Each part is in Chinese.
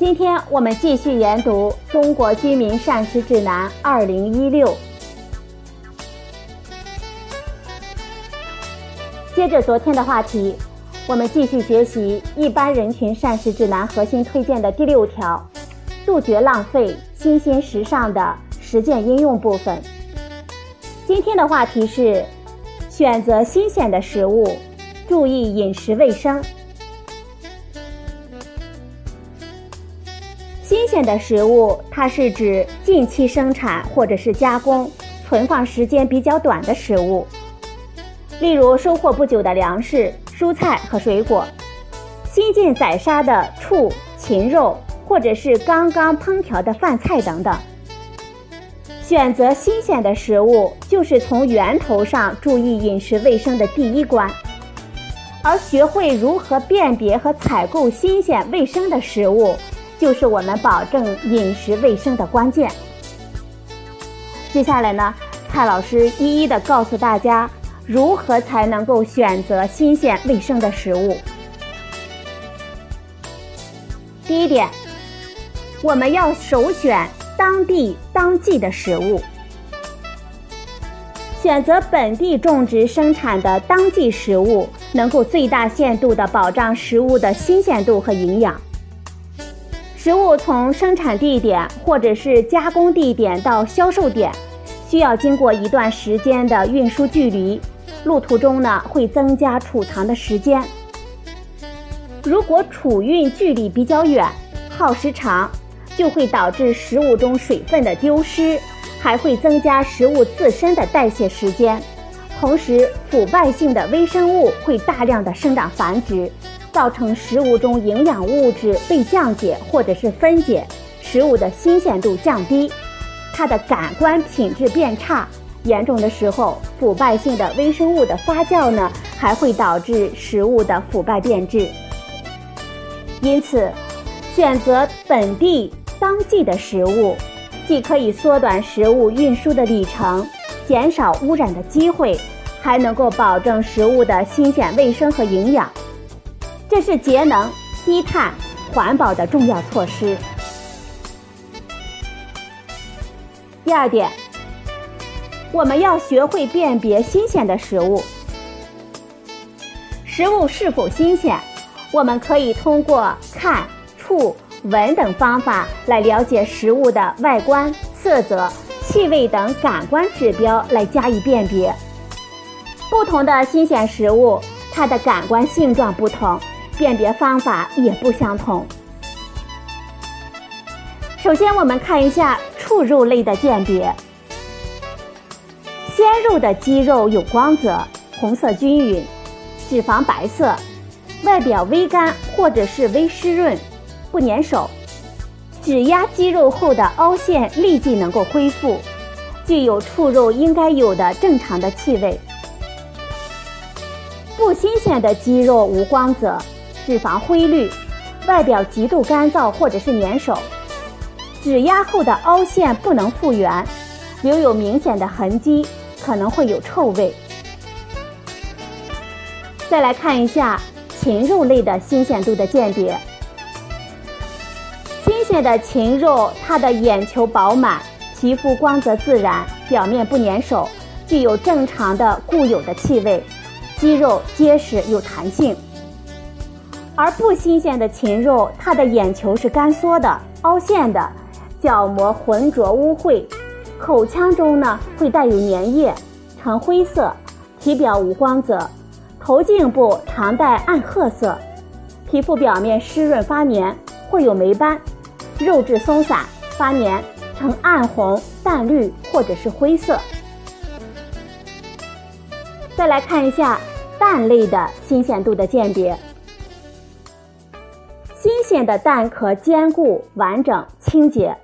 今天我们继续研读《中国居民膳食指南（二零一六）》，接着昨天的话题，我们继续学习一般人群膳食指南核心推荐的第六条：杜绝浪费，新鲜时尚的实践应用部分。今天的话题是选择新鲜的食物，注意饮食卫生。新鲜的食物，它是指近期生产或者是加工、存放时间比较短的食物，例如收获不久的粮食、蔬菜和水果，新近宰杀的畜禽肉，或者是刚刚烹调的饭菜等等。选择新鲜的食物，就是从源头上注意饮食卫生的第一关。而学会如何辨别和采购新鲜卫生的食物，就是我们保证饮食卫生的关键。接下来呢，蔡老师一一的告诉大家，如何才能够选择新鲜卫生的食物。第一点，我们要首选。当地当季的食物，选择本地种植生产的当季食物，能够最大限度的保障食物的新鲜度和营养。食物从生产地点或者是加工地点到销售点，需要经过一段时间的运输距离，路途中呢会增加储藏的时间。如果储运距离比较远，耗时长。就会导致食物中水分的丢失，还会增加食物自身的代谢时间，同时腐败性的微生物会大量的生长繁殖，造成食物中营养物质被降解或者是分解，食物的新鲜度降低，它的感官品质变差，严重的时候，腐败性的微生物的发酵呢，还会导致食物的腐败变质。因此，选择本地。当季的食物，既可以缩短食物运输的里程，减少污染的机会，还能够保证食物的新鲜、卫生和营养。这是节能、低碳、环保的重要措施。第二点，我们要学会辨别新鲜的食物。食物是否新鲜，我们可以通过看、触。闻等方法来了解食物的外观、色泽、气味等感官指标来加以辨别。不同的新鲜食物，它的感官性状不同，辨别方法也不相同。首先，我们看一下畜肉类的鉴别。鲜肉的肌肉有光泽，红色均匀，脂肪白色，外表微干或者是微湿润。不粘手，指压肌肉后的凹陷立即能够恢复，具有畜肉应该有的正常的气味。不新鲜的肌肉无光泽，脂肪灰绿，外表极度干燥或者是粘手，指压后的凹陷不能复原，留有明显的痕迹，可能会有臭味。再来看一下禽肉类的新鲜度的鉴别。新鲜的禽肉，它的眼球饱满，皮肤光泽自然，表面不粘手，具有正常的固有的气味，肌肉结实有弹性。而不新鲜的禽肉，它的眼球是干缩的、凹陷的，角膜浑浊污秽，口腔中呢会带有粘液，呈灰色，体表无光泽，头颈部常带暗褐色，皮肤表面湿润发黏，会有霉斑。肉质松散、发黏，呈暗红、淡绿或者是灰色。再来看一下蛋类的新鲜度的鉴别。新鲜的蛋壳坚固、完整、清洁，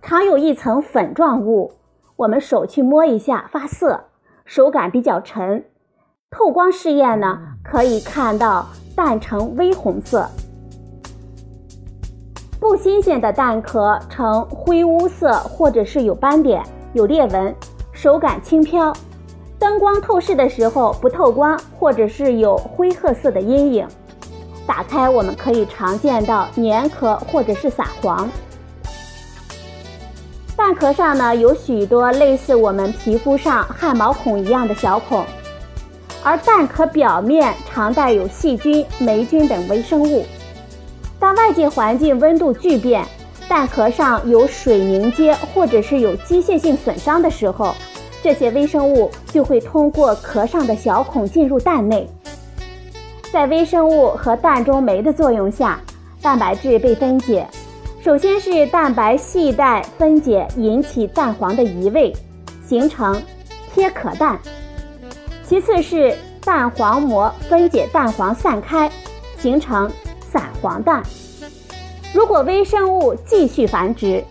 常有一层粉状物，我们手去摸一下发涩，手感比较沉。透光试验呢，可以看到蛋呈微红色。不新鲜的蛋壳呈灰乌色，或者是有斑点、有裂纹，手感轻飘。灯光透视的时候不透光，或者是有灰褐色的阴影。打开，我们可以常见到粘壳或者是撒黄。蛋壳上呢有许多类似我们皮肤上汗毛孔一样的小孔，而蛋壳表面常带有细菌、霉菌等微生物。当外界环境温度巨变，蛋壳上有水凝结或者是有机械性损伤的时候，这些微生物就会通过壳上的小孔进入蛋内。在微生物和蛋中酶的作用下，蛋白质被分解。首先是蛋白系带分解引起蛋黄的移位，形成贴壳蛋；其次是蛋黄膜分解蛋黄散开，形成。散黄蛋，如果微生物继续繁殖，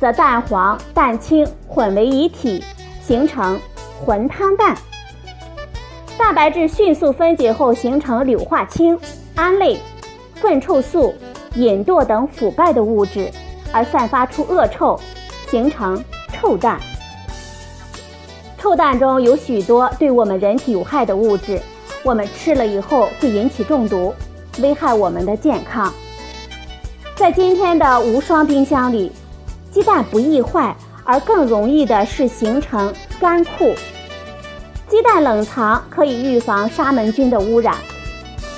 则蛋黄、蛋清混为一体，形成混汤蛋。蛋白质迅速分解后形成硫化氢、胺类、粪臭素、隐哚等腐败的物质，而散发出恶臭，形成臭蛋。臭蛋中有许多对我们人体有害的物质，我们吃了以后会引起中毒。危害我们的健康。在今天的无霜冰箱里，鸡蛋不易坏，而更容易的是形成干库。鸡蛋冷藏可以预防沙门菌的污染，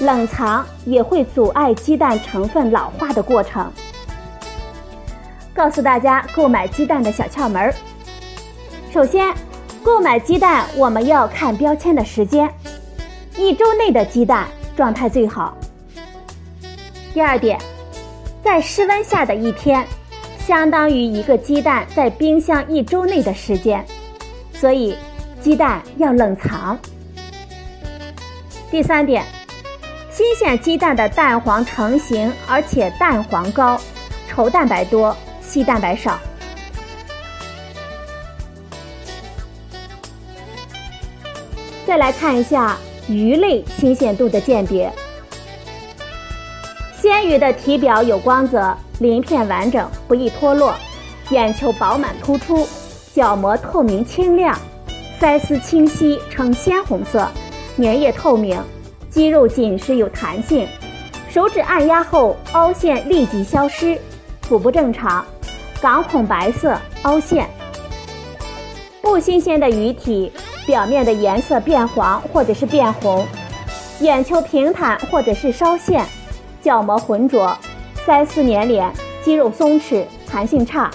冷藏也会阻碍鸡蛋成分老化的过程。告诉大家购买鸡蛋的小窍门儿：首先，购买鸡蛋我们要看标签的时间，一周内的鸡蛋状态最好。第二点，在室温下的一天，相当于一个鸡蛋在冰箱一周内的时间，所以鸡蛋要冷藏。第三点，新鲜鸡蛋的蛋黄成型，而且蛋黄高，稠蛋白多，稀蛋白少。再来看一下鱼类新鲜度的鉴别。鲜鱼的体表有光泽，鳞片完整，不易脱落，眼球饱满突出，角膜透明清亮，腮丝清晰呈鲜红色，粘液透明，肌肉紧实有弹性，手指按压后凹陷立即消失，腹部正常，港孔白色凹陷。不新鲜的鱼体表面的颜色变黄或者是变红，眼球平坦或者是稍陷。角膜浑浊，腮丝粘连，肌肉松弛，弹性差，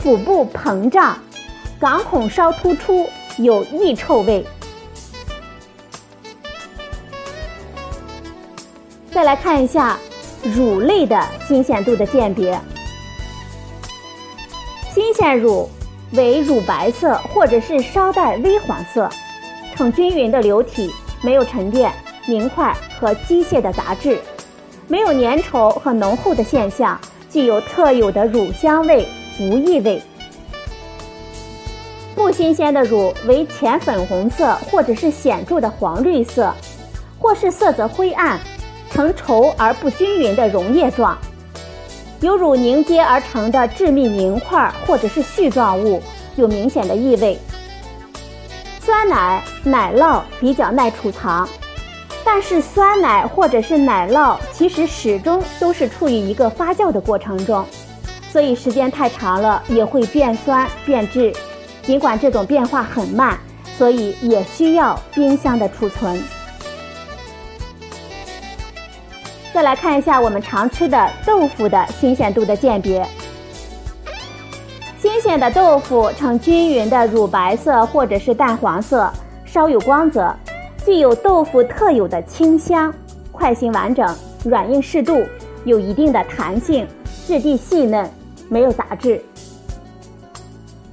腹部膨胀，港孔稍突出，有异臭味。再来看一下乳类的新鲜度的鉴别，新鲜乳为乳白色或者是稍带微黄色，呈均匀的流体，没有沉淀、凝块和机械的杂质。没有粘稠和浓厚的现象，具有特有的乳香味，无异味。不新鲜的乳为浅粉红色，或者是显著的黄绿色，或是色泽灰暗，呈稠而不均匀的溶液状，由乳凝结而成的致密凝块或者是絮状物，有明显的异味。酸奶、奶酪比较耐储藏。但是酸奶或者是奶酪，其实始终都是处于一个发酵的过程中，所以时间太长了也会变酸变质。尽管这种变化很慢，所以也需要冰箱的储存。再来看一下我们常吃的豆腐的新鲜度的鉴别。新鲜的豆腐呈均匀的乳白色或者是淡黄色，稍有光泽。具有豆腐特有的清香，块形完整，软硬适度，有一定的弹性，质地细嫩，没有杂质。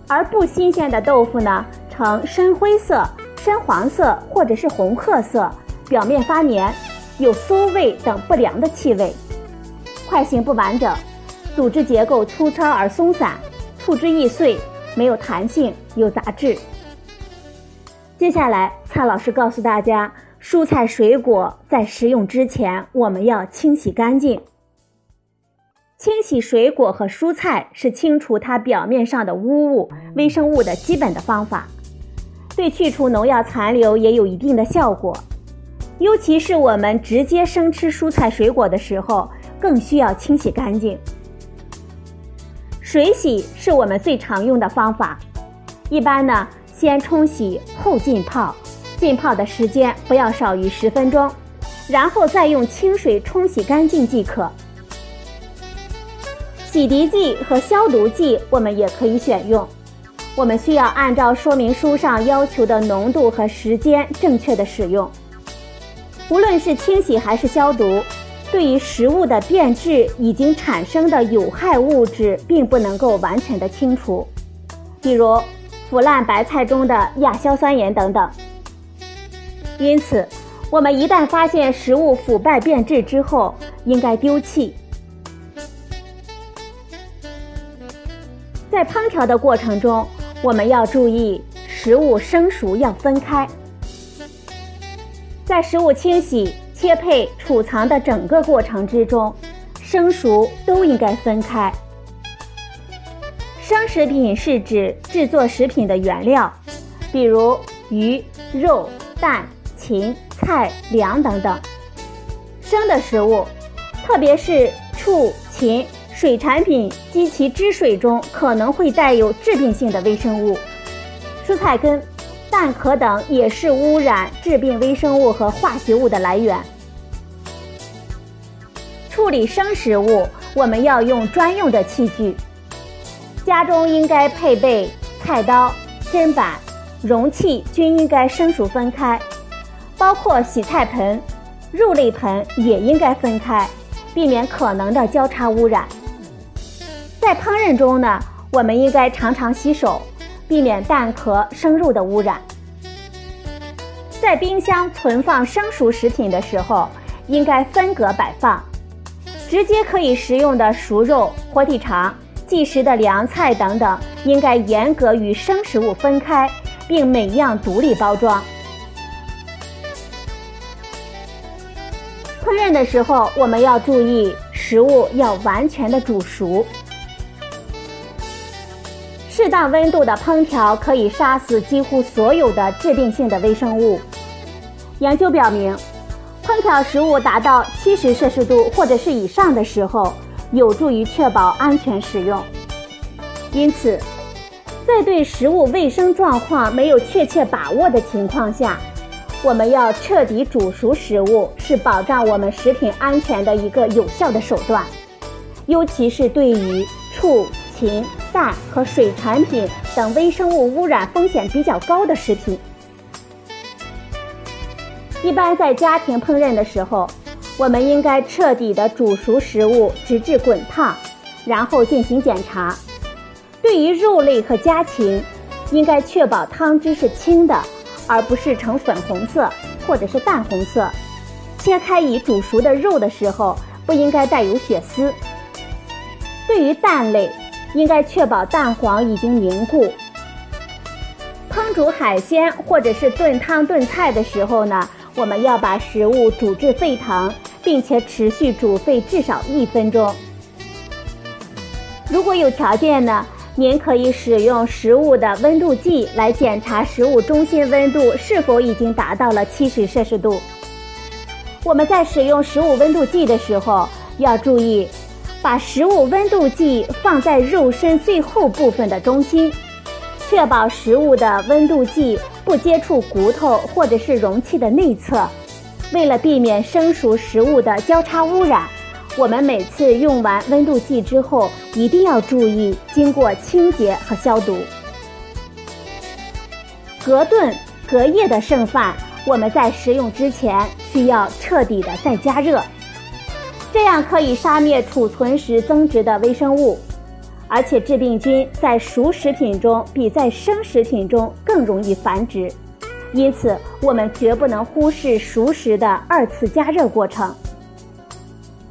而不新鲜的豆腐呢，呈深灰色、深黄色或者是红褐色，表面发黏，有馊味等不良的气味。块形不完整，组织结构粗糙而松散，触之易碎，没有弹性，有杂质。接下来，蔡老师告诉大家，蔬菜水果在食用之前，我们要清洗干净。清洗水果和蔬菜是清除它表面上的污物、微生物的基本的方法，对去除农药残留也有一定的效果。尤其是我们直接生吃蔬菜水果的时候，更需要清洗干净。水洗是我们最常用的方法，一般呢。先冲洗后浸泡，浸泡的时间不要少于十分钟，然后再用清水冲洗干净即可。洗涤剂和消毒剂我们也可以选用，我们需要按照说明书上要求的浓度和时间正确的使用。无论是清洗还是消毒，对于食物的变质已经产生的有害物质，并不能够完全的清除，比如。腐烂白菜中的亚硝酸盐等等。因此，我们一旦发现食物腐败变质之后，应该丢弃。在烹调的过程中，我们要注意食物生熟要分开。在食物清洗、切配、储藏的整个过程之中，生熟都应该分开。生食品是指制作食品的原料，比如鱼、肉、蛋、禽、菜、粮等等。生的食物，特别是畜禽水产品及其汁水中可能会带有致病性的微生物。蔬菜根、蛋壳等也是污染致病微生物和化学物的来源。处理生食物，我们要用专用的器具。家中应该配备菜刀、砧板，容器均应该生熟分开，包括洗菜盆、肉类盆也应该分开，避免可能的交叉污染。在烹饪中呢，我们应该常常洗手，避免蛋壳、生肉的污染。在冰箱存放生熟食品的时候，应该分隔摆放，直接可以食用的熟肉、火腿肠。即食的凉菜等等，应该严格与生食物分开，并每样独立包装。烹饪的时候，我们要注意食物要完全的煮熟。适当温度的烹调可以杀死几乎所有的致病性的微生物。研究表明，烹调食物达到七十摄氏度或者是以上的时候。有助于确保安全使用。因此，在对食物卫生状况没有确切把握的情况下，我们要彻底煮熟食物，是保障我们食品安全的一个有效的手段。尤其是对于畜、禽、蛋和水产品等微生物污染风险比较高的食品，一般在家庭烹饪的时候。我们应该彻底的煮熟食物，直至滚烫，然后进行检查。对于肉类和家禽，应该确保汤汁是清的，而不是呈粉红色或者是淡红色。切开已煮熟的肉的时候，不应该带有血丝。对于蛋类，应该确保蛋黄已经凝固。烹煮海鲜或者是炖汤炖菜的时候呢，我们要把食物煮至沸腾。并且持续煮沸至少一分钟。如果有条件呢，您可以使用食物的温度计来检查食物中心温度是否已经达到了七十摄氏度。我们在使用食物温度计的时候，要注意把食物温度计放在肉身最后部分的中心，确保食物的温度计不接触骨头或者是容器的内侧。为了避免生熟食物的交叉污染，我们每次用完温度计之后，一定要注意经过清洁和消毒。隔顿、隔夜的剩饭，我们在食用之前需要彻底的再加热，这样可以杀灭储存时增殖的微生物，而且致病菌在熟食品中比在生食品中更容易繁殖。因此，我们绝不能忽视熟食的二次加热过程。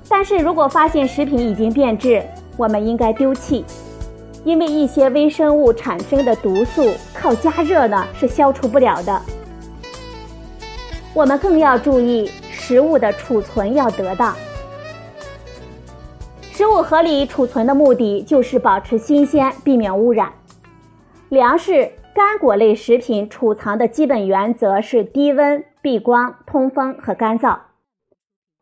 但是如果发现食品已经变质，我们应该丢弃，因为一些微生物产生的毒素靠加热呢是消除不了的。我们更要注意食物的储存要得当。食物合理储存的目的就是保持新鲜，避免污染。粮食、干果类食品储藏的基本原则是低温、避光、通风和干燥。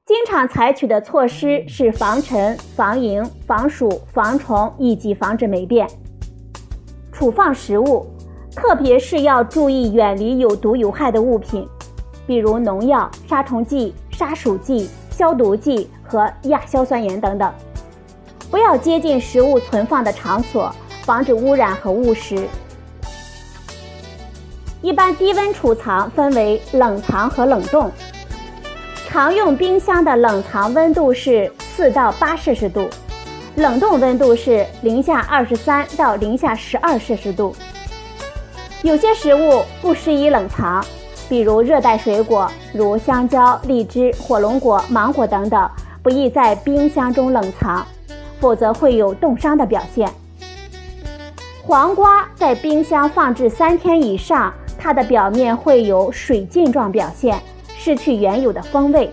经常采取的措施是防尘、防蝇、防鼠、防虫以及防止霉变。储放食物，特别是要注意远离有毒有害的物品，比如农药、杀虫剂、杀鼠剂、消毒剂和亚硝酸盐等等。不要接近食物存放的场所，防止污染和误食。一般低温储藏分为冷藏和冷冻。常用冰箱的冷藏温度是四到八摄氏度，冷冻温度是零下二十三到零下十二摄氏度。有些食物不适宜冷藏，比如热带水果，如香蕉、荔枝、火龙果、芒果等等，不宜在冰箱中冷藏，否则会有冻伤的表现。黄瓜在冰箱放置三天以上，它的表面会有水浸状表现。失去原有的风味。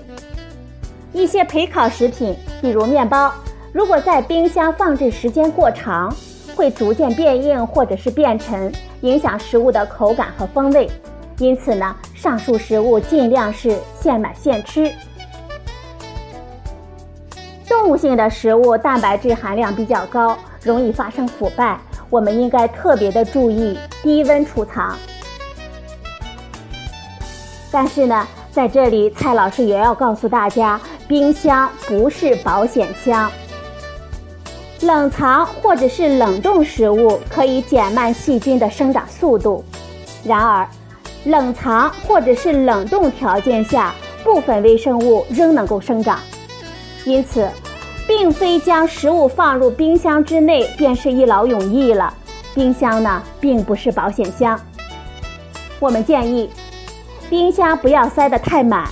一些焙烤食品，比如面包，如果在冰箱放置时间过长，会逐渐变硬或者是变沉，影响食物的口感和风味。因此呢，上述食物尽量是现买现吃。动物性的食物蛋白质含量比较高，容易发生腐败，我们应该特别的注意低温储藏。但是呢。在这里，蔡老师也要告诉大家，冰箱不是保险箱。冷藏或者是冷冻食物可以减慢细菌的生长速度，然而，冷藏或者是冷冻条件下，部分微生物仍能够生长。因此，并非将食物放入冰箱之内便是一劳永逸了。冰箱呢，并不是保险箱。我们建议。冰箱不要塞得太满，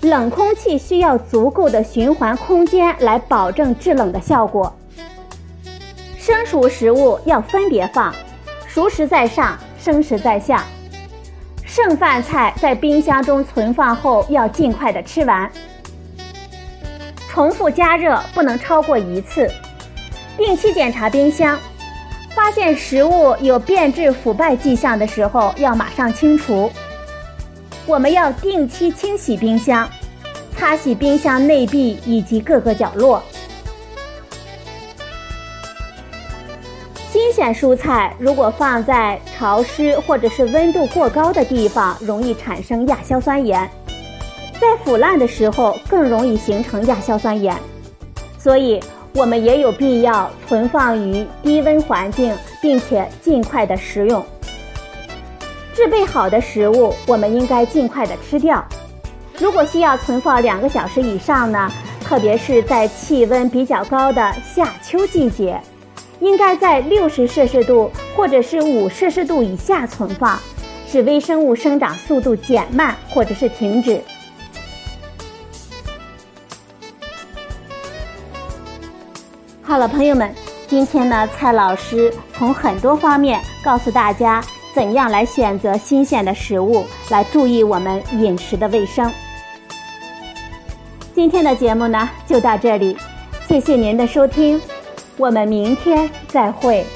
冷空气需要足够的循环空间来保证制冷的效果。生熟食物要分别放，熟食在上，生食在下。剩饭菜在冰箱中存放后要尽快的吃完。重复加热不能超过一次。定期检查冰箱，发现食物有变质腐败迹象的时候，要马上清除。我们要定期清洗冰箱，擦洗冰箱内壁以及各个角落。新鲜蔬菜如果放在潮湿或者是温度过高的地方，容易产生亚硝酸盐，在腐烂的时候更容易形成亚硝酸盐，所以我们也有必要存放于低温环境，并且尽快的食用。制备好的食物，我们应该尽快的吃掉。如果需要存放两个小时以上呢，特别是在气温比较高的夏秋季节，应该在六十摄氏度或者是五摄氏度以下存放，使微生物生长速度减慢或者是停止。好了，朋友们，今天呢，蔡老师从很多方面告诉大家。怎样来选择新鲜的食物，来注意我们饮食的卫生？今天的节目呢，就到这里，谢谢您的收听，我们明天再会。